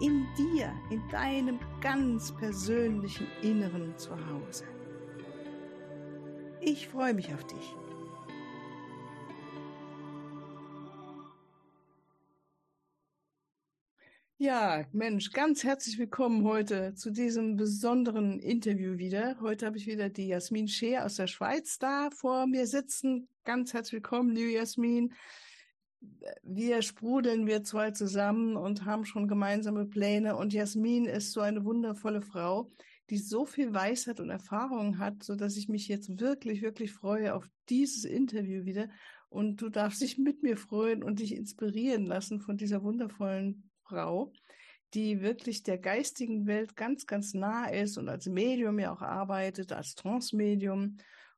in dir, in deinem ganz persönlichen Inneren zu Hause. Ich freue mich auf dich. Ja, Mensch, ganz herzlich willkommen heute zu diesem besonderen Interview wieder. Heute habe ich wieder die Jasmin Scheer aus der Schweiz da vor mir sitzen. Ganz herzlich willkommen, liebe Jasmin wir sprudeln, wir zwei zusammen und haben schon gemeinsame Pläne. Und Jasmin ist so eine wundervolle Frau, die so viel Weisheit und Erfahrung hat, so dass ich mich jetzt wirklich, wirklich freue auf dieses Interview wieder. Und du darfst dich mit mir freuen und dich inspirieren lassen von dieser wundervollen Frau, die wirklich der geistigen Welt ganz, ganz nah ist und als Medium ja auch arbeitet, als Transmedium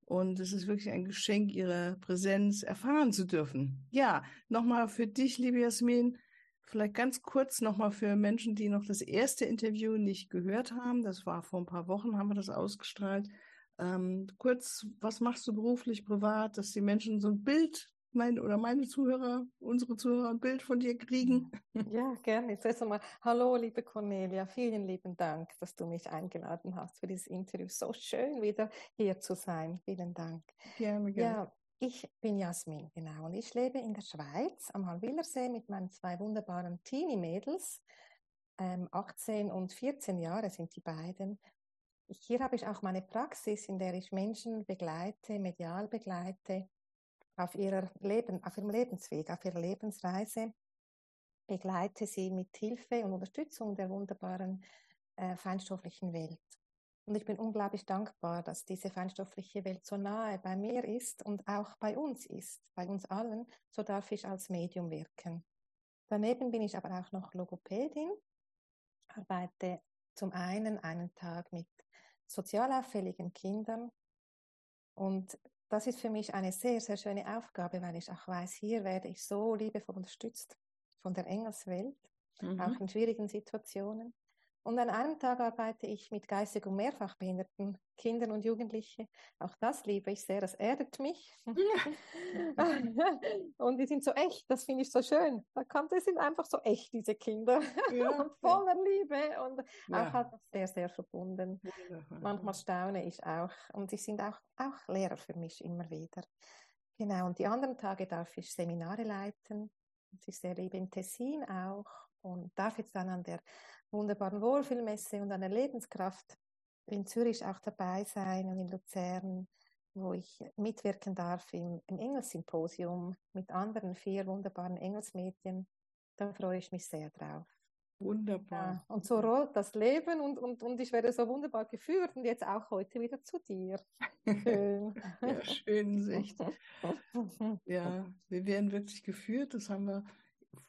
und es ist wirklich ein Geschenk, Ihre Präsenz erfahren zu dürfen. Ja, nochmal für dich, liebe Jasmin, vielleicht ganz kurz nochmal für Menschen, die noch das erste Interview nicht gehört haben. Das war vor ein paar Wochen, haben wir das ausgestrahlt. Ähm, kurz, was machst du beruflich, privat, dass die Menschen so ein Bild mein oder meine Zuhörer, unsere Zuhörer ein Bild von dir kriegen? Ja, gerne. Zuerst einmal, hallo, liebe Cornelia, vielen lieben Dank, dass du mich eingeladen hast für dieses Interview. So schön, wieder hier zu sein. Vielen Dank. Gerne, gerne. Ja, ich bin Jasmin, genau, und ich lebe in der Schweiz am Halwillersee mit meinen zwei wunderbaren Teenie-Mädels. Ähm, 18 und 14 Jahre sind die beiden. Hier habe ich auch meine Praxis, in der ich Menschen begleite, medial begleite auf, ihrer Leben, auf ihrem Lebensweg, auf ihrer Lebensreise, begleite sie mit Hilfe und Unterstützung der wunderbaren äh, feinstofflichen Welt. Und ich bin unglaublich dankbar, dass diese feinstoffliche Welt so nahe bei mir ist und auch bei uns ist, bei uns allen. So darf ich als Medium wirken. Daneben bin ich aber auch noch Logopädin, arbeite zum einen einen Tag mit sozialauffälligen Kindern und das ist für mich eine sehr, sehr schöne Aufgabe, weil ich auch weiß, hier werde ich so liebevoll unterstützt von der Engelswelt, mhm. auch in schwierigen Situationen. Und an einem Tag arbeite ich mit geistig und mehrfach behinderten Kindern und Jugendlichen. Auch das liebe ich sehr, das erdet mich. und die sind so echt, das finde ich so schön. Da kommt, die sind einfach so echt, diese Kinder. Ja, und voller Liebe und ja. auch halt sehr, sehr verbunden. Ja. Manchmal staune ich auch. Und sie sind auch, auch Lehrer für mich immer wieder. Genau, und die anderen Tage darf ich Seminare leiten. Ich sehr liebe in Tessin auch und darf jetzt dann an der wunderbaren Wohlfühlmesse und an der Lebenskraft in Zürich auch dabei sein und in Luzern, wo ich mitwirken darf im, im Engelssymposium mit anderen vier wunderbaren Engelsmedien. Da freue ich mich sehr drauf. Wunderbar. Ja, und so rollt das Leben und, und, und ich werde so wunderbar geführt und jetzt auch heute wieder zu dir. Schön. ja, schön Sicht. Ja, wir werden wirklich geführt. Das haben wir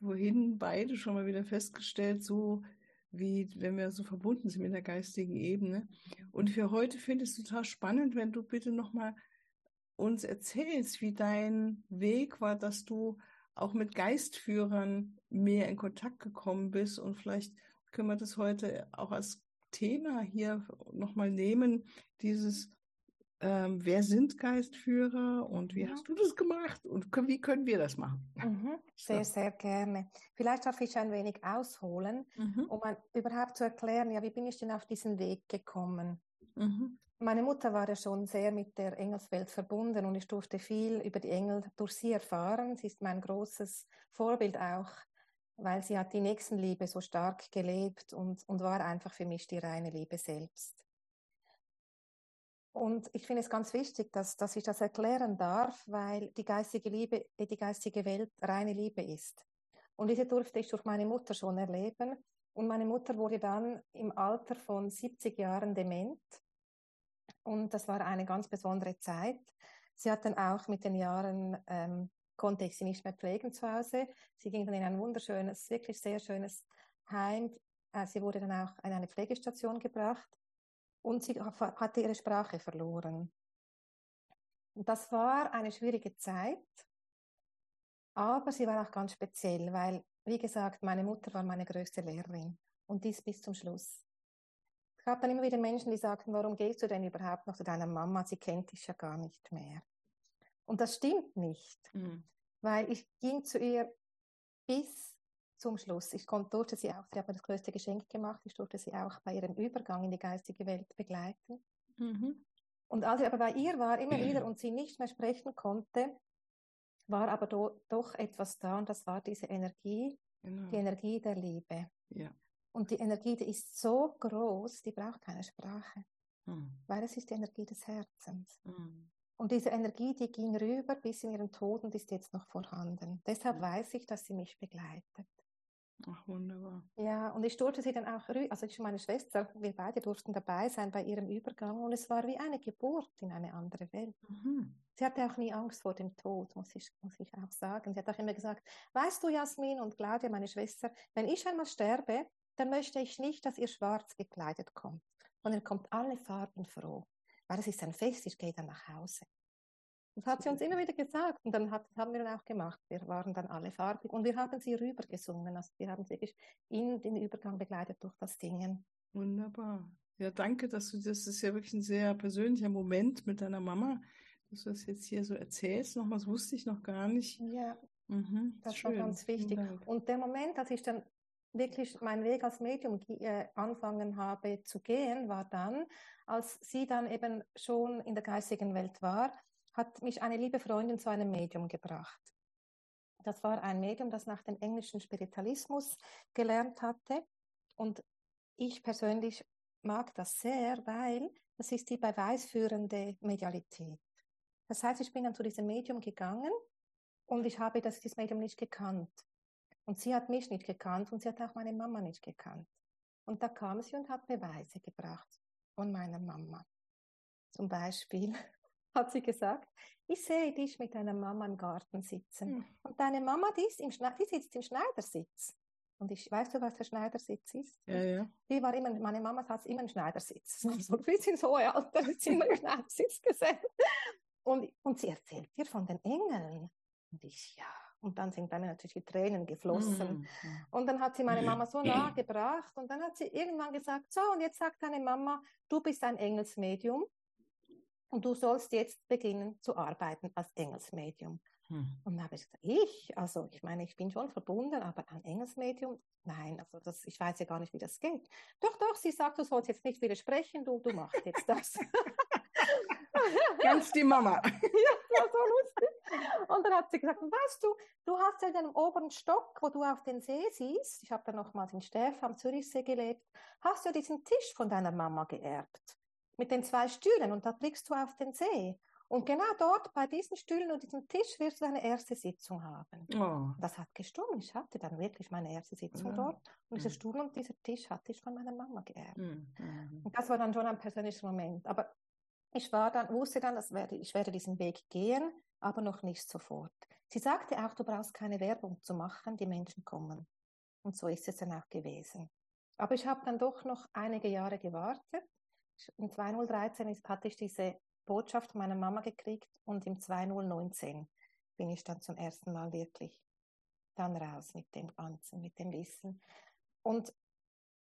vorhin beide schon mal wieder festgestellt, so wie wenn wir so verbunden sind mit der geistigen Ebene. Und für heute finde ich es total spannend, wenn du bitte nochmal uns erzählst, wie dein Weg war, dass du auch mit Geistführern mehr in Kontakt gekommen bist. Und vielleicht können wir das heute auch als Thema hier nochmal nehmen, dieses ähm, wer sind Geistführer und wie mhm. hast du das gemacht und wie können wir das machen? Mhm. Sehr, so. sehr gerne. Vielleicht darf ich ein wenig ausholen, mhm. um überhaupt zu erklären, ja, wie bin ich denn auf diesen Weg gekommen? Mhm. Meine Mutter war ja schon sehr mit der Engelswelt verbunden und ich durfte viel über die Engel durch sie erfahren. Sie ist mein großes Vorbild auch, weil sie hat die Nächstenliebe so stark gelebt und, und war einfach für mich die reine Liebe selbst. Und ich finde es ganz wichtig, dass, dass ich das erklären darf, weil die geistige Liebe, die geistige Welt reine Liebe ist. Und diese durfte ich durch meine Mutter schon erleben. Und meine Mutter wurde dann im Alter von 70 Jahren dement. Und das war eine ganz besondere Zeit. Sie hat dann auch mit den Jahren, ähm, konnte ich sie nicht mehr pflegen zu Hause. Sie ging dann in ein wunderschönes, wirklich sehr schönes Heim. Äh, sie wurde dann auch in eine Pflegestation gebracht. Und sie hatte ihre Sprache verloren. Und das war eine schwierige Zeit, aber sie war auch ganz speziell, weil, wie gesagt, meine Mutter war meine größte Lehrerin und dies bis zum Schluss. Es gab dann immer wieder Menschen, die sagten, warum gehst du denn überhaupt noch zu deiner Mama? Sie kennt dich ja gar nicht mehr. Und das stimmt nicht, mhm. weil ich ging zu ihr bis zum Schluss. Ich konnte, durfte sie auch, sie hat mir das größte Geschenk gemacht, ich durfte sie auch bei ihrem Übergang in die geistige Welt begleiten. Mhm. Und als ich aber bei ihr war, immer wieder und sie nicht mehr sprechen konnte, war aber do, doch etwas da und das war diese Energie, genau. die Energie der Liebe. Ja. Und die Energie, die ist so groß, die braucht keine Sprache, mhm. weil es ist die Energie des Herzens. Mhm. Und diese Energie, die ging rüber bis in ihren Tod und ist jetzt noch vorhanden. Deshalb weiß ich, dass sie mich begleitet. Ach, wunderbar. Ja, und ich durfte sie dann auch, also ich und meine Schwester, wir beide durften dabei sein bei ihrem Übergang und es war wie eine Geburt in eine andere Welt. Mhm. Sie hatte auch nie Angst vor dem Tod, muss ich, muss ich auch sagen. Sie hat auch immer gesagt, weißt du, Jasmin und Claudia, meine Schwester, wenn ich einmal sterbe, dann möchte ich nicht, dass ihr schwarz gekleidet kommt, sondern kommt alle Farben froh. Weil es ist ein Fest, ich gehe dann nach Hause. Das hat sie uns immer wieder gesagt und dann hat, haben wir dann auch gemacht. Wir waren dann alle farbig und wir haben sie rübergesungen. Also wir haben sie wirklich in den Übergang begleitet durch das Singen. Wunderbar. Ja, danke, dass du das ist ja wirklich ein sehr persönlicher Moment mit deiner Mama, dass du das jetzt hier so erzählst. Noch was wusste ich noch gar nicht. Ja, mhm, das schön. war ganz wichtig. Und der Moment, als ich dann wirklich meinen Weg als Medium äh, anfangen habe zu gehen, war dann, als sie dann eben schon in der geistigen Welt war hat mich eine liebe Freundin zu einem Medium gebracht. Das war ein Medium, das nach dem englischen Spiritualismus gelernt hatte. Und ich persönlich mag das sehr, weil das ist die beweisführende Medialität. Das heißt, ich bin dann zu diesem Medium gegangen und ich habe das, dieses Medium nicht gekannt. Und sie hat mich nicht gekannt und sie hat auch meine Mama nicht gekannt. Und da kam sie und hat Beweise gebracht von meiner Mama. Zum Beispiel hat sie gesagt, ich sehe dich mit deiner Mama im Garten sitzen. Hm. Und deine Mama, die, ist im die sitzt im Schneidersitz. Und ich, weißt du, was der Schneidersitz ist? Ja, ja. Die war immer, meine Mama hat immer im Schneidersitz. So ein bisschen so alt, da ist immer im Schneidersitz gesessen. Und, und sie erzählt dir von den Engeln. Und ich, ja. Und dann sind bei mir natürlich die Tränen geflossen. Mm, Und dann hat sie meine Mama so nahe gebracht und dann hat sie irgendwann gesagt, so, und jetzt sagt deine Mama, du bist ein Engelsmedium und du sollst jetzt beginnen zu arbeiten als Engelsmedium. Hm. Und dann habe ich gesagt, ich, also ich meine, ich bin schon verbunden, aber ein Engelsmedium, nein, also das, ich weiß ja gar nicht, wie das geht. Doch, doch, sie sagt, du sollst jetzt nicht widersprechen, du, du machst jetzt das. Ganz die Mama. ja, das war so lustig. Und dann hat sie gesagt, weißt du, du hast ja in deinem oberen Stock, wo du auf den See siehst, ich habe dann nochmals in Sterf am Zürichsee gelebt, hast du diesen Tisch von deiner Mama geerbt mit den zwei Stühlen und da blickst du auf den See. Und genau dort bei diesen Stühlen und diesem Tisch wirst du deine erste Sitzung haben. Oh. Das hat gestimmt. Ich hatte dann wirklich meine erste Sitzung ja. dort. Und dieser mhm. Stuhl und dieser Tisch hatte ich von meiner Mama geerbt. Mhm. Und das war dann schon ein persönlicher Moment. Aber ich war dann, wusste dann, dass werde, ich werde diesen Weg gehen, aber noch nicht sofort. Sie sagte auch, du brauchst keine Werbung zu machen, die Menschen kommen. Und so ist es dann auch gewesen. Aber ich habe dann doch noch einige Jahre gewartet im 2013 hatte ich diese Botschaft meiner Mama gekriegt und im 2019 bin ich dann zum ersten Mal wirklich dann raus mit dem Ganzen, mit dem Wissen. Und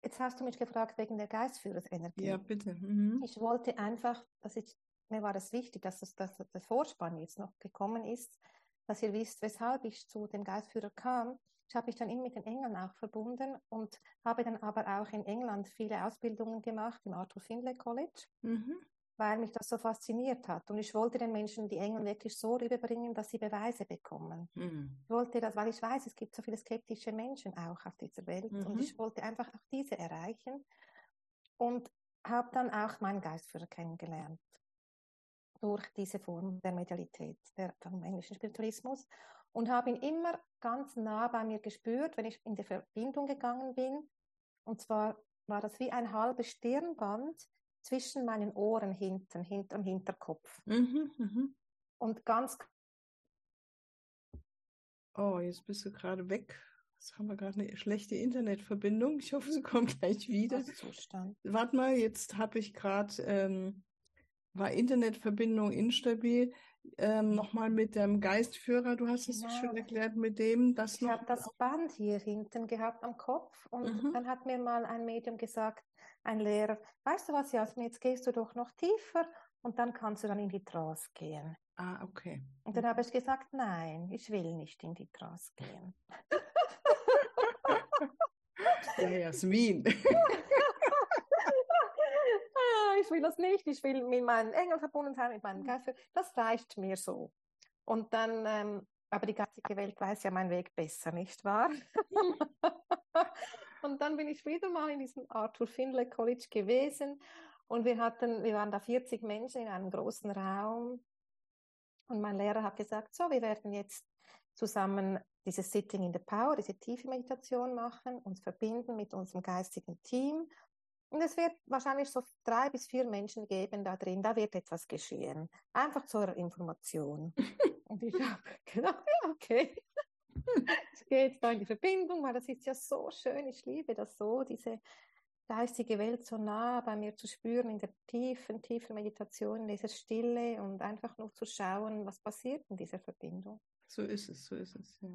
jetzt hast du mich gefragt wegen der Geistführerenergie. Ja, bitte. Mhm. Ich wollte einfach, dass ich, mir war das wichtig, dass, das, dass der Vorspann jetzt noch gekommen ist, dass ihr wisst, weshalb ich zu dem Geistführer kam. Ich habe mich dann immer mit den Engeln auch verbunden und habe dann aber auch in England viele Ausbildungen gemacht im Arthur Findlay College, mhm. weil mich das so fasziniert hat. Und ich wollte den Menschen die Engel wirklich so rüberbringen, dass sie Beweise bekommen. Mhm. Ich wollte das, weil ich weiß, es gibt so viele skeptische Menschen auch auf dieser Welt mhm. und ich wollte einfach auch diese erreichen und habe dann auch meinen Geistführer kennengelernt durch diese Form der Medialität, der, vom englischen Spiritualismus und habe ihn immer ganz nah bei mir gespürt, wenn ich in die Verbindung gegangen bin. Und zwar war das wie ein halbes Stirnband zwischen meinen Ohren hinten, hinterm Hinterkopf. Mhm, mh. Und ganz. Oh, jetzt bist du gerade weg. Jetzt haben wir gerade eine schlechte Internetverbindung. Ich hoffe, sie kommt gleich wieder. Zustand. Warte mal, jetzt habe ich gerade, ähm, war Internetverbindung instabil. Ähm, Nochmal mit dem Geistführer, du hast es Genau. so schön erklärt, mit dem, das Ich habe das Band hier hinten gehabt am Kopf und Mhm. dann hat mir mal ein Medium gesagt, ein Lehrer, weißt du was, Jasmin, jetzt gehst du doch noch tiefer und dann kannst du dann in die Trance gehen. Ah, okay. Und dann habe ich gesagt, nein, ich will nicht in die Trance gehen. Ja, Jasmin. Ich will das nicht, ich will mit meinen Engeln verbunden sein, mit meinem Geist. Das reicht mir so. Und dann, ähm, aber die geistige Welt weiß ja meinen Weg besser, nicht wahr? und dann bin ich wieder mal in diesem Arthur Findlay College gewesen und wir hatten, wir waren da 40 Menschen in einem großen Raum und mein Lehrer hat gesagt, so, wir werden jetzt zusammen dieses Sitting in the Power, diese tiefe Meditation machen, uns verbinden mit unserem geistigen Team und es wird wahrscheinlich so drei bis vier Menschen geben da drin, da wird etwas geschehen. Einfach zur Information. Und ich habe gedacht, ja, okay. Ich gehe jetzt da in die Verbindung, weil das ist ja so schön. Ich liebe das so, diese geistige Welt so nah bei mir zu spüren, in der tiefen, tiefen Meditation, in dieser Stille und einfach nur zu schauen, was passiert in dieser Verbindung. So ist es, so ist es. Ja.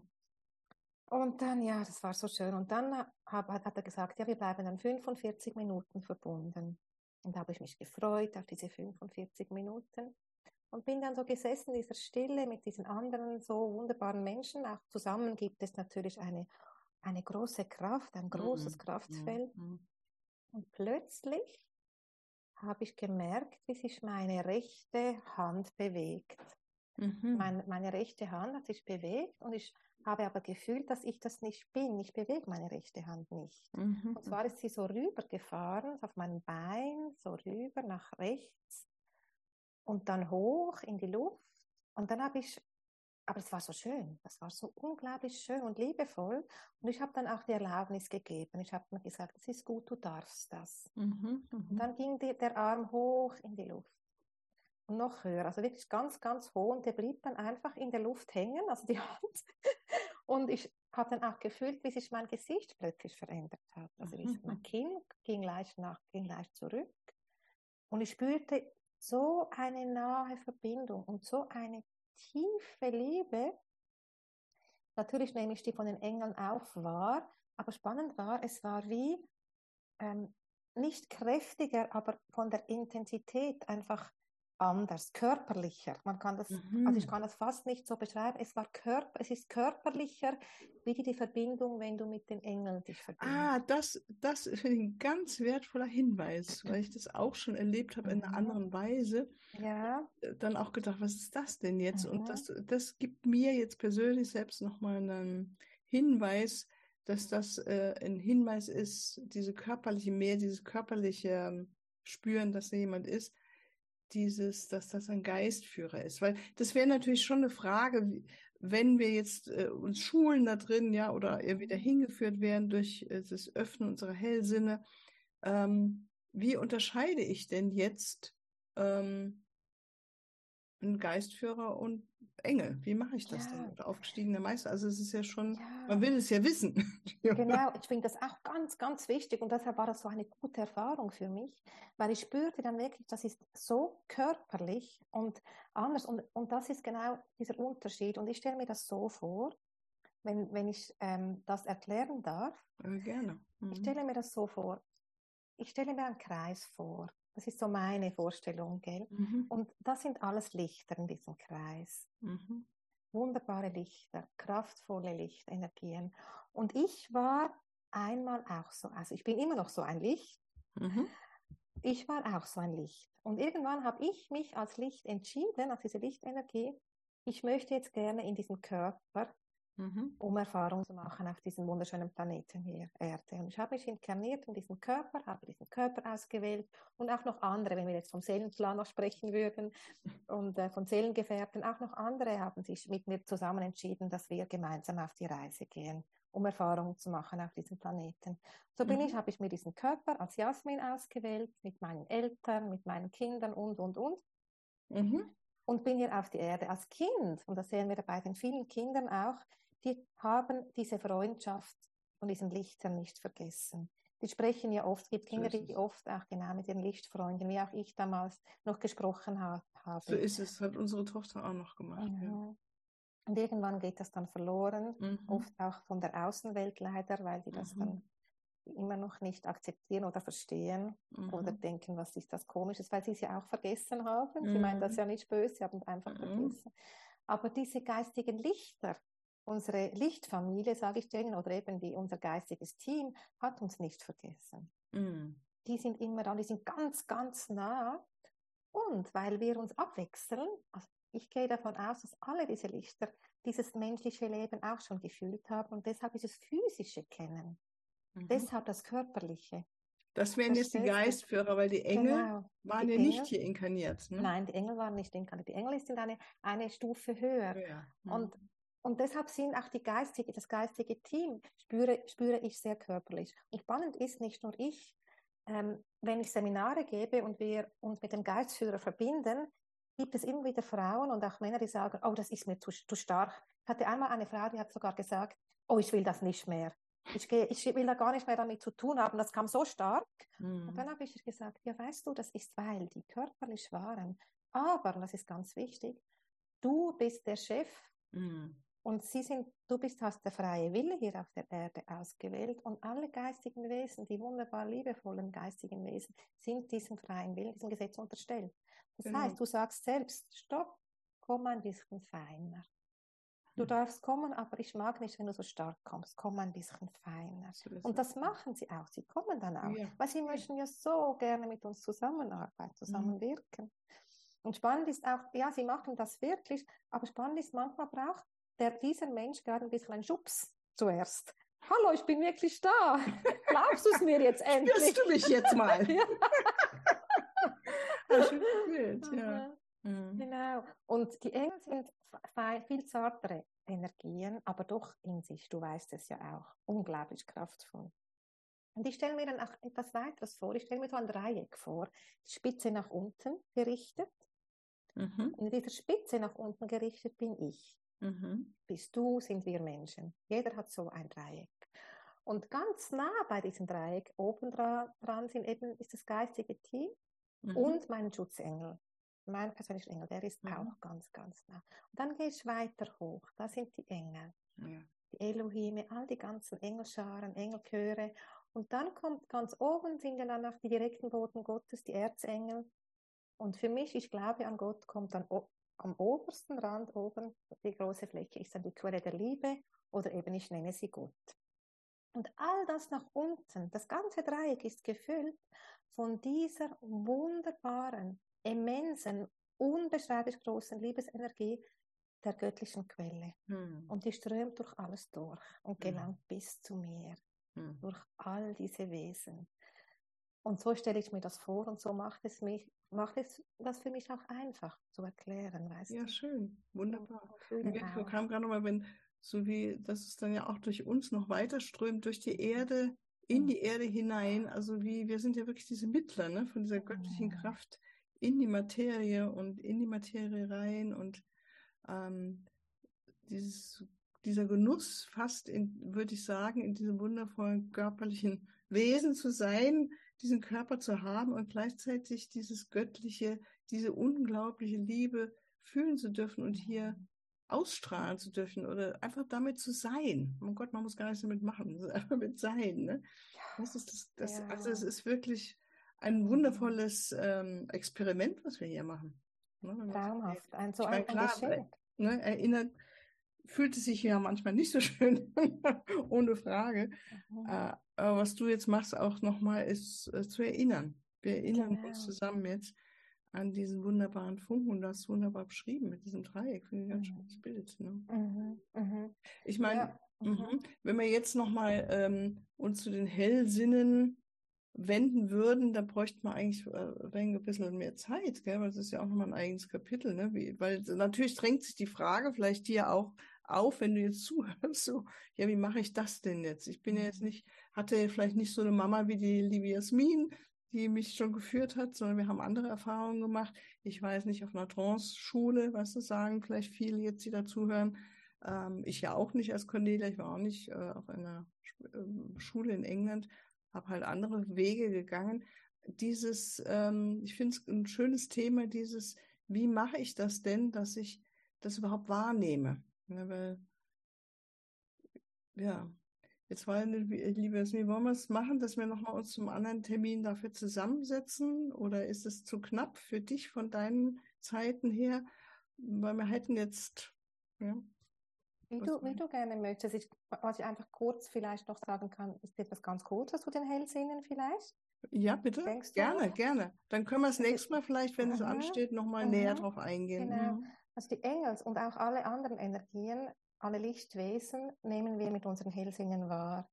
Und dann, ja, das war so schön. Und dann hab, hat, er gesagt, ja, wir bleiben dann 45 Minuten verbunden. Und da habe ich mich gefreut auf diese 45 Minuten und bin dann so gesessen in dieser Stille mit diesen anderen so wunderbaren Menschen. Auch zusammen gibt es natürlich eine, eine große Kraft, ein großes Mhm, Kraftfeld. mhm. Und plötzlich habe ich gemerkt, wie sich meine rechte Hand bewegt. Mhm. Mein, meine rechte Hand hat sich bewegt und ich habe aber gefühlt, dass ich das nicht bin. Ich bewege meine rechte Hand nicht. Mhm. Und zwar ist sie so rübergefahren, auf mein Bein, so rüber nach rechts und dann hoch in die Luft. Und dann habe ich, aber es war so schön, das war so unglaublich schön und liebevoll. Und ich habe dann auch die Erlaubnis gegeben. Ich habe mir gesagt, es ist gut, du darfst das. Mhm. Und Mhm. dann ging die, der Arm hoch in die Luft. Und noch höher, also wirklich ganz, ganz hoch. Und der blieb dann einfach in der Luft hängen, also die Hand. Und ich habe dann auch gefühlt, wie sich mein Gesicht plötzlich verändert hat. Also Mhm. mein Kinn ging leicht nach, ging leicht zurück. Und ich spürte so eine nahe Verbindung und so eine tiefe Liebe. Natürlich nehme ich die von den Engeln auch wahr, aber spannend war, es war wie ähm, nicht kräftiger, aber von der Intensität einfach anders, körperlicher. Man kann das, also ich Mhm. kann das fast nicht so beschreiben. Es war Körper, es ist körperlicher, wie die Verbindung, wenn du mit den Engeln dich verbindest. Ah, das, das ist ein ganz wertvoller Hinweis, weil ich das auch schon erlebt habe in einer Mhm. anderen Weise. Ja, Äh, Dann auch gedacht, was ist das denn jetzt? Und Mhm. das, das gibt mir jetzt persönlich selbst nochmal einen Hinweis, dass das äh, ein Hinweis ist, diese körperliche, mehr dieses körperliche ähm, Spüren, dass da jemand ist, dieses, dass das ein Geistführer ist. Weil das wäre natürlich schon eine Frage, wenn wir jetzt äh, uns schulen da drin, ja, oder eher wieder hingeführt werden durch äh, das Öffnen unserer Hellsinne, ähm, wie unterscheide ich denn jetzt ähm, einen Geistführer und Engel? Wie mache ich das Ja. denn? Oder aufgestiegener Meister? Also es ist ja schon, ja. man will es ja wissen. Genau, ich finde das auch ganz, ganz wichtig und deshalb war das so eine gute Erfahrung für mich, weil ich spürte dann wirklich, das ist so körperlich und anders und, und das ist genau dieser Unterschied und ich stelle mir das so vor, wenn, wenn ich ähm, das erklären darf, Äh, gerne. ich Mhm. stelle mir das so vor, ich stelle mir einen Kreis vor, das ist so meine Vorstellung, gell? Mhm. Und das sind alles Lichter in diesem Kreis Mhm. wunderbare Lichter, kraftvolle Lichtenergien. Und ich war einmal auch so, also ich bin immer noch so ein Licht, Mhm. ich war auch so ein Licht. Und irgendwann habe ich mich als Licht entschieden, als diese Lichtenergie, ich möchte jetzt gerne in diesem Körper, Mhm. um Erfahrung zu machen auf diesem wunderschönen Planeten hier, Erde. Und ich habe mich inkarniert in diesem Körper, habe diesen Körper ausgewählt und auch noch andere, wenn wir jetzt vom Seelenplan noch sprechen würden und äh, von Seelengefährten, auch noch andere haben sich mit mir zusammen entschieden, dass wir gemeinsam auf die Reise gehen, um Erfahrungen zu machen auf diesem Planeten. So bin Mhm. ich, habe ich mir diesen Körper als Jasmin ausgewählt, mit meinen Eltern, mit meinen Kindern und, und, und Mhm. Und bin hier auf die Erde als Kind. Und das sehen wir bei den vielen Kindern auch. die haben diese Freundschaft von diesen Lichtern nicht vergessen. Die sprechen ja oft, es gibt Kinder, die oft auch genau mit den Lichtfreunden, wie auch ich damals noch gesprochen ha habe. So ist es, hat unsere Tochter auch noch gemacht. Mhm. Ja. Und irgendwann geht das dann verloren, mhm. oft auch von der Außenwelt leider, weil die das mhm. dann immer noch nicht akzeptieren oder verstehen mhm. oder denken, was ist das Komisches, weil sie es ja auch vergessen haben. Mhm. Sie meinen das mhm. ja nicht böse, sie haben es einfach mhm. vergessen. Aber diese geistigen Lichter, unsere Lichtfamilie, sage ich denen, oder eben die, unser geistiges Team, hat uns nicht vergessen. Mhm. Die sind immer da, die sind ganz, ganz nah. Und weil wir uns abwechseln, also ich gehe davon aus, dass alle diese Lichter dieses menschliche Leben auch schon gefühlt haben und deshalb dieses physische kennen. Mhm. Deshalb das Körperliche. Das wären jetzt die Geistführer, weil die Engel genau. waren die ja Engel, nicht hier inkarniert. Ne? Nein, die Engel waren nicht inkarniert. Die Engel sind eine, eine Stufe höher. Ja. Mhm. Und, und deshalb sind auch die geistige, das geistige Team, spüre, spüre ich sehr körperlich. Und spannend ist nicht nur ich, ähm, wenn ich Seminare gebe und wir uns mit dem Geistführer verbinden, gibt es immer wieder Frauen und auch Männer, die sagen, oh, das ist mir zu, zu stark. Ich hatte einmal eine Frau, die hat sogar gesagt, oh, ich will das nicht mehr. Ich, gehe, ich will da gar nicht mehr damit zu tun haben. Das kam so stark. Mhm. Und dann habe ich gesagt, ja, weißt du, das ist, weil die körperlich waren. Aber, das ist ganz wichtig, du bist der Chef mhm. und sie sind, du bist, hast der freie Wille hier auf der Erde ausgewählt und alle geistigen Wesen, die wunderbar liebevollen geistigen Wesen, sind diesem freien Willen, diesem Gesetz unterstellt. Das genau. heißt, du sagst selbst, stopp, komm ein bisschen feiner. Du darfst kommen, aber ich mag nicht, wenn du so stark kommst. Komm ein bisschen feiner. Und das machen sie auch. Sie kommen dann auch. Ja. Weil sie möchten ja so gerne mit uns zusammenarbeiten, mhm. zusammenwirken. Mhm. Und spannend ist auch, ja, sie machen das wirklich, aber spannend ist, manchmal braucht der, dieser Mensch gerade ein bisschen einen Schubs zuerst. Hallo, ich bin wirklich da. Glaubst du es mir jetzt endlich? Spürst du mich jetzt mal? ja. das ist gut, ja. Mhm. Genau. Und die Engel sind viel zartere Energien, aber doch in sich, du weißt es ja auch, unglaublich kraftvoll. Und ich stelle mir dann auch etwas weiteres vor. Ich stelle mir so ein Dreieck vor, die Spitze nach unten gerichtet. Mhm. In dieser Spitze nach unten gerichtet bin ich. Mhm. Bist du, sind wir Menschen. Jeder hat so ein Dreieck. Und ganz nah bei diesem Dreieck, oben dran, sind eben, ist das geistige Team mhm. und mein Schutzengel mein persönlicher Engel, der ist mhm. auch ganz, ganz nah. Und dann gehst du weiter hoch, da sind die Engel, ja. die Elohime, all die ganzen Engelscharen, Engelchöre. Und dann kommt ganz oben, sind ja dann auch die direkten Boten Gottes, die Erzengel. Und für mich, ich glaube an Gott, kommt dann am obersten Rand oben, die große Fläche, ist dann die Quelle der Liebe oder eben ich nenne sie Gott. Und all das nach unten, das ganze Dreieck ist gefüllt von dieser wunderbaren, immensen, unbeschreiblich großen Liebesenergie der göttlichen Quelle. Hm. Und die strömt durch alles durch und hm. gelangt hm. bis zu mir, hm. durch all diese Wesen. Und so stelle ich mir das vor und so macht es mich, macht es das für mich auch einfach zu erklären, weißt ja, du? Ja, schön, wunderbar. Und mir kam gerade nochmal, wenn, so wie, dass es dann ja auch durch uns noch weiter strömt, durch die Erde, in hm. die Erde hinein, also wie, wir sind ja wirklich diese Mittler, ne, von dieser göttlichen Kraft, in die Materie und in die Materie rein und ähm, dieses, dieser Genuss fast, in, würde ich sagen, in diesem wundervollen körperlichen Wesen zu sein, diesen Körper zu haben und gleichzeitig dieses göttliche, diese unglaubliche Liebe fühlen zu dürfen und hier ausstrahlen zu dürfen oder einfach damit zu sein. Oh Gott, man muss gar nichts damit machen, einfach mit sein. Ne? Das ist das, das ja. Also es ist wirklich ein wundervolles ähm, Experiment, was wir hier machen. Ne, Traumhaft, ein so ein klar, Geschenk. Ne, erinnert, fühlt es sich ja manchmal nicht so schön, ohne Frage. Mhm. Äh, aber was du jetzt machst, auch nochmal, ist äh, zu erinnern. Wir erinnern genau. uns zusammen jetzt an diesen wunderbaren Funken und du hast wunderbar beschrieben mit diesem Dreieck. Finde ich ein ganz mhm. schönes Bild. Ne? Mhm. mhm. Ich meine, ja. Mhm, wenn wir jetzt nochmal ähm, uns zu den Hellsinnen wenden würden, da bräuchte man eigentlich äh, ein bisschen mehr Zeit, gell? weil das ist ja auch nochmal ein eigenes Kapitel. Ne? Wie, weil natürlich drängt sich die Frage vielleicht dir auch auf, wenn du jetzt zuhörst, so, ja, wie mache ich das denn jetzt? Ich bin ja jetzt mhm. nicht, hatte vielleicht nicht so eine Mama wie die liebe Jasmin, die mich schon geführt hat, sondern wir haben andere Erfahrungen gemacht. Ich weiß nicht, auf einer Trance-Schule, was du sagen, vielleicht viele jetzt, die dazuhören, Ähm, ich ja auch nicht als Cornelia, ich war auch nicht äh, auf einer äh, Schule in England, habe halt andere Wege gegangen. Dieses, ähm, ich finde es ein schönes Thema, dieses, wie mache ich das denn, dass ich das überhaupt wahrnehme? Ja, weil, ja, jetzt war, liebe Jasmin, wollen wir es machen, dass wir nochmal uns zum anderen Termin dafür zusammensetzen? Oder ist es zu knapp für dich von deinen Zeiten her? Weil wir hätten jetzt, ja, wie du, wie du gerne möchtest. Ich, was ich einfach kurz vielleicht noch sagen kann, ist etwas ganz Kurzes zu den Hellsinnen vielleicht. Ja, bitte. Denkst gerne, du? gerne. Dann können wir das nächste Mal vielleicht, wenn mhm. es ansteht, nochmal mhm. näher drauf eingehen. Genau. Mhm. Also die Engels und auch alle anderen Energien, alle Lichtwesen nehmen wir mit unseren Hellsinnen wahr.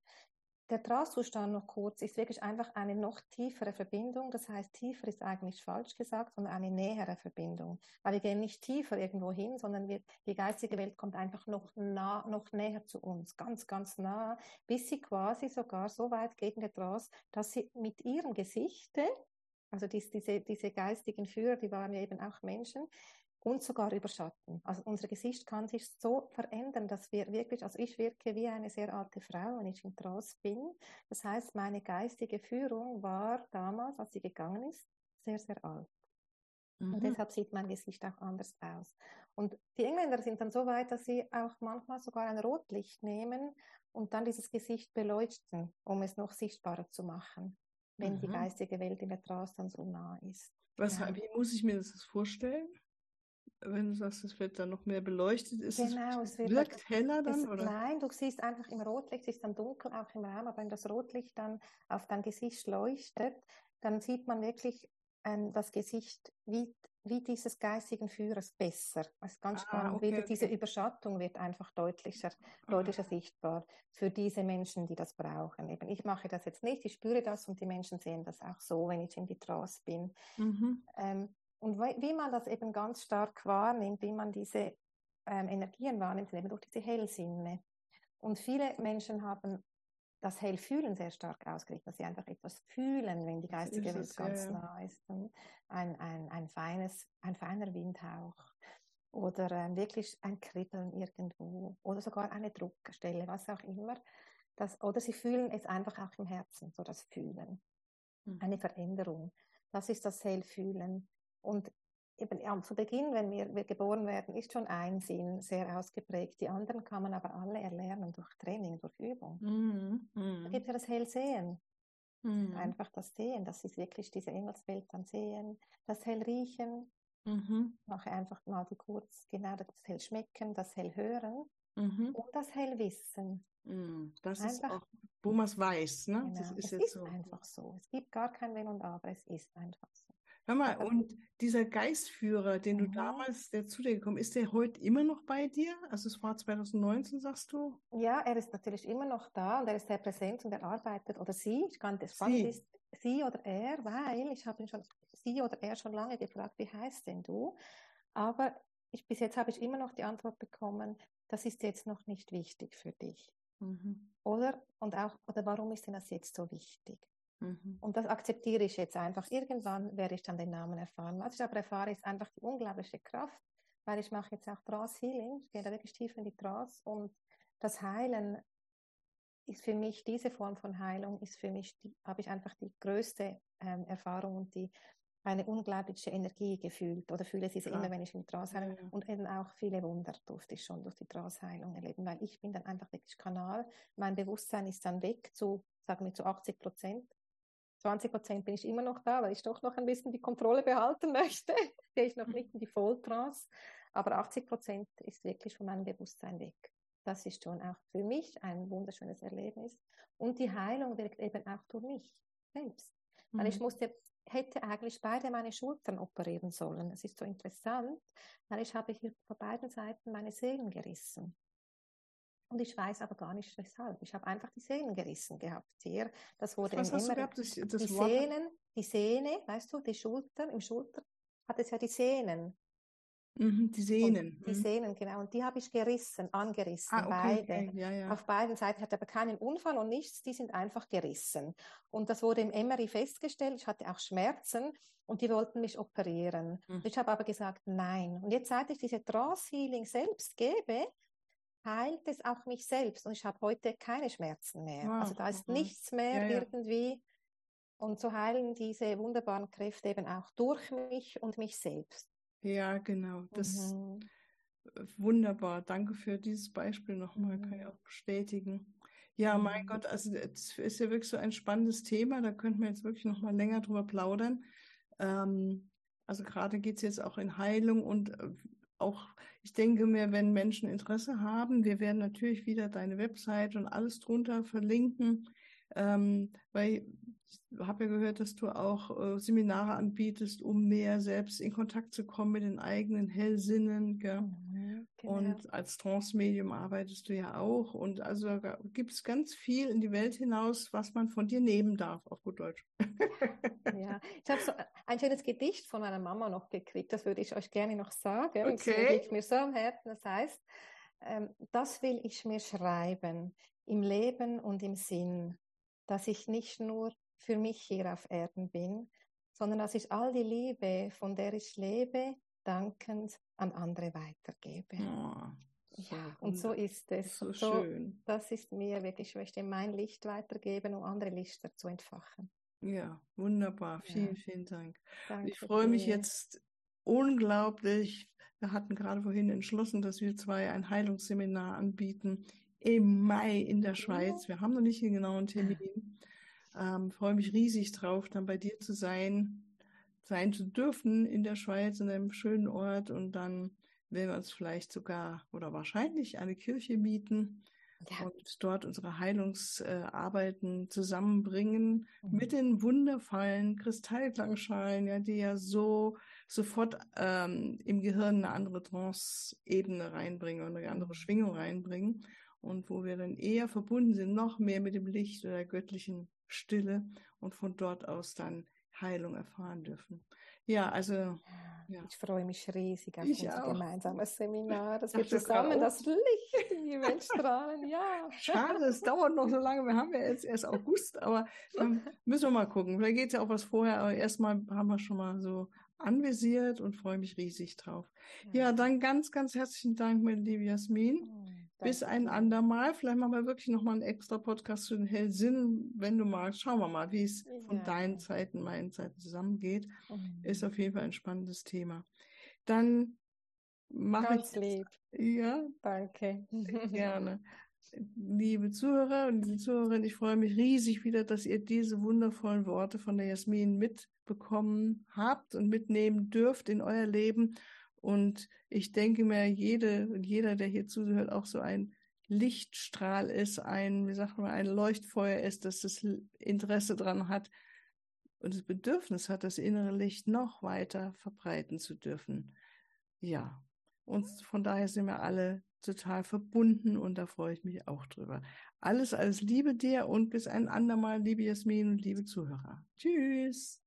Der Trance-Zustand noch kurz ist wirklich einfach eine noch tiefere Verbindung. Das heißt, tiefer ist eigentlich falsch gesagt, sondern eine nähere Verbindung. Weil wir gehen nicht tiefer irgendwo hin, sondern wir, die geistige Welt kommt einfach noch nah, noch näher zu uns, ganz, ganz nah, bis sie quasi sogar so weit geht in der Trance, dass sie mit ihrem Gesichte also dies, diese, diese geistigen Führer, die waren ja eben auch Menschen, und sogar überschatten. Also unser Gesicht kann sich so verändern, dass wir wirklich, also ich wirke wie eine sehr alte Frau, wenn ich in Trance bin. Das heißt, meine geistige Führung war damals, als sie gegangen ist, sehr, sehr alt. Mhm. Und deshalb sieht mein Gesicht auch anders aus. Und die Engländer sind dann so weit, dass sie auch manchmal sogar ein Rotlicht nehmen und dann dieses Gesicht beleuchten, um es noch sichtbarer zu machen, wenn mhm. die geistige Welt in der Trance dann so nah ist. Was, ja. Wie muss ich mir das vorstellen? Wenn du sagst, es wird dann noch mehr beleuchtet, ist genau, es, es wirkt halt, heller dann? Es, oder? Nein, du siehst einfach im Rotlicht, es ist dann dunkel auch im Raum, aber wenn das Rotlicht dann auf dein Gesicht leuchtet, dann sieht man wirklich ähm, das Gesicht wie, wie dieses geistigen Führers besser. Das ist ganz ah, spannend. Okay, Wieder okay. diese Überschattung wird einfach deutlicher, ah. deutlicher sichtbar für diese Menschen, die das brauchen. Eben, ich mache das jetzt nicht, ich spüre das und die Menschen sehen das auch so, wenn ich in die Trance bin. Mhm. Ähm, und wie man das eben ganz stark wahrnimmt, wie man diese ähm, Energien wahrnimmt, eben durch diese Hellsinne. Und viele Menschen haben das Hellfühlen sehr stark ausgerichtet, dass sie einfach etwas fühlen, wenn die geistige Welt ganz ja. nah ist. Ein, ein, ein, feines, ein feiner Windhauch oder ähm, wirklich ein Kribbeln irgendwo oder sogar eine Druckstelle, was auch immer. Das, oder sie fühlen es einfach auch im Herzen, so das Fühlen. Mhm. Eine Veränderung. Das ist das Hellfühlen. Und eben ja, zu Beginn, wenn wir, wir, geboren werden, ist schon ein Sinn sehr ausgeprägt. Die anderen kann man aber alle erlernen durch Training, durch Übung. Mhm. Mhm. Da gibt es ja das Hellsehen. Mhm. Einfach das Sehen, dass sie wirklich diese Engelswelt dann sehen. Das Hellriechen. Mhm. Mache einfach mal die kurz, genau das Hellschmecken, das Hellhören mhm. und das Hellwissen. Mhm. Das einfach, ist auch, wo man es weiß, ne? Genau, das ist es jetzt ist so. einfach so. Es gibt gar kein Wenn und Aber, es ist einfach so. Hör mal, und dieser Geistführer, den du mhm. damals, der zu dir gekommen ist, der heute immer noch bei dir? Also es war 2019, sagst du? Ja, er ist natürlich immer noch da und er ist sehr präsent und er arbeitet, oder sie, ich kann das spannend ist, sie oder er, weil ich habe ihn schon, sie oder er schon lange gefragt, wie heißt denn du? Aber ich, bis jetzt habe ich immer noch die Antwort bekommen, das ist jetzt noch nicht wichtig für dich. Mhm. Oder, und auch, oder warum ist denn das jetzt so wichtig? Mhm. Und das akzeptiere ich jetzt einfach. Irgendwann werde ich dann den Namen erfahren. Was ich aber erfahre, ist einfach die unglaubliche Kraft, weil ich mache jetzt auch Trance Healing. Ich gehe da wirklich tief in die Trance und das Heilen ist für mich, diese Form von Heilung ist für mich, die, habe ich einfach die größte ähm, Erfahrung und die eine unglaubliche Energie gefühlt oder fühle sie ja. immer, wenn ich in die Trance heile. Ja. Und eben auch viele Wunder durfte ich schon durch die Trance-Heilung erleben, weil ich bin dann einfach wirklich Kanal. Mein Bewusstsein ist dann weg zu, sagen wir, zu 80 Prozent. 20 Prozent bin ich immer noch da, weil ich doch noch ein bisschen die Kontrolle behalten möchte. Gehe ich noch mhm. nicht in die Volltrance. Aber 80 Prozent ist wirklich von meinem Bewusstsein weg. Das ist schon auch für mich ein wunderschönes Erlebnis. Und die Heilung wirkt eben auch durch mich selbst. Mhm. Weil ich mhm. musste, hätte eigentlich beide meine Schultern operieren sollen. Das ist so interessant, weil ich habe hier von beiden Seiten meine Seelen gerissen. Und ich weiß aber gar nicht weshalb. Ich habe einfach die Sehnen gerissen gehabt. Hier, das wurde Was hast immer, du gehabt? Das, das die Wort? Sehnen, die Sehne, weißt du, die Schulter, im Schulter hat es ja die Sehnen. Mhm, die Sehnen. Und die mhm. Sehnen, genau. Und die habe ich gerissen, angerissen, ah, okay, beide. Okay. Ja, ja. Auf beiden Seiten. Ich hatte aber keinen Unfall und nichts, die sind einfach gerissen. Und das wurde im Emery festgestellt. Ich hatte auch Schmerzen und die wollten mich operieren. Mhm. Ich habe aber gesagt, nein. Und jetzt, seit ich diese Trance Healing selbst gebe, heilt es auch mich selbst und ich habe heute keine Schmerzen mehr. Wow. Also da ist Mhm. nichts mehr Ja, ja. irgendwie. Und so heilen diese wunderbaren Kräfte eben auch durch mich und mich selbst. Ja, genau. Das Mhm. Wunderbar, danke für dieses Beispiel nochmal, kann ich Mhm. auch bestätigen. Ja, mein Mhm. Gott, also es ist ja wirklich so ein spannendes Thema, da könnten wir jetzt wirklich nochmal länger drüber plaudern. Ähm, also gerade geht es jetzt auch in Heilung und äh, auch, ich denke mir, wenn Menschen Interesse haben, wir werden natürlich wieder deine Website und alles drunter verlinken, ähm, weil ich habe ja gehört, dass du auch äh, Seminare anbietest, um mehr selbst in Kontakt zu kommen mit den eigenen Hellsinnen, gell? Genau. Und als Trance-Medium arbeitest du ja auch. Und also gibt es ganz viel in die Welt hinaus, was man von dir nehmen darf, auf gut Deutsch. Ja, ich habe so ein schönes Gedicht von meiner Mama noch gekriegt, das würde ich euch gerne noch sagen. Das Okay. liegt mir so am Herzen. Das heißt, ähm, das will ich mir schreiben, im Leben und im Sinn, dass ich nicht nur für mich hier auf Erden bin, sondern dass ich all die Liebe, von der ich lebe, dankend an andere weitergebe. Oh, so Ja, und so ist es. so so, schön. das ist mir wirklich, ich möchte mein Licht weitergeben, um andere Lichter zu entfachen. Ja, wunderbar. Vielen, Ja. vielen Dank. Ich Danke freue mich dir. jetzt unglaublich. Wir hatten gerade vorhin entschlossen, dass wir zwei ein Heilungsseminar anbieten im Mai in der Schweiz. Wir haben noch nicht den genauen Termin. Ähm, freue mich riesig drauf, dann bei dir zu sein, sein zu dürfen in der Schweiz, in einem schönen Ort. Und dann werden wir uns vielleicht sogar oder wahrscheinlich eine Kirche mieten Ja. und dort unsere Heilungsarbeiten zusammenbringen Mhm. mit den wundervollen Kristallklangschalen, ja, die ja so sofort ähm, im Gehirn eine andere Trance-Ebene reinbringen und eine andere. Schwingung reinbringen und wo wir dann eher verbunden sind, noch mehr mit dem Licht oder der göttlichen Stille und von dort aus dann Heilung erfahren dürfen. Ja, also ja. Ich freue mich riesig auf Ich unser auch. gemeinsames Seminar, dass wir zusammen oh. das Licht in die Welt strahlen. Ja. Schade, es dauert noch so lange. Wir haben ja jetzt erst August, aber dann müssen wir mal gucken. Vielleicht geht es ja auch was vorher, aber erstmal haben wir schon mal so anvisiert und freue mich riesig drauf. Ja, dann ganz, ganz herzlichen Dank, meine liebe Jasmin. Bis ein andermal. Vielleicht machen wir wirklich nochmal einen extra Podcast zu den Hellsinnen, wenn du magst. Schauen wir mal, wie es von Ja. deinen Zeiten, meinen Zeiten zusammengeht. Hm, Ist auf jeden Fall ein spannendes Thema. Dann mache Ganz ich lieb. ja Danke. Gerne. Liebe Zuhörer und liebe Zuhörerinnen, ich freue mich riesig wieder, dass ihr diese wundervollen Worte von der Jasmin mitbekommen habt und mitnehmen dürft in euer Leben. Und ich denke mir, jede und jeder, der hier zuhört, auch so ein Lichtstrahl ist, ein, wie sagt man, ein Leuchtfeuer ist, dass das Interesse dran hat und das Bedürfnis hat, das innere Licht noch weiter verbreiten zu dürfen. Ja, und von daher sind wir alle total verbunden und da freue ich mich auch drüber. Alles, alles Liebe dir und bis ein andermal, liebe Jasmin und liebe Zuhörer. Tschüss.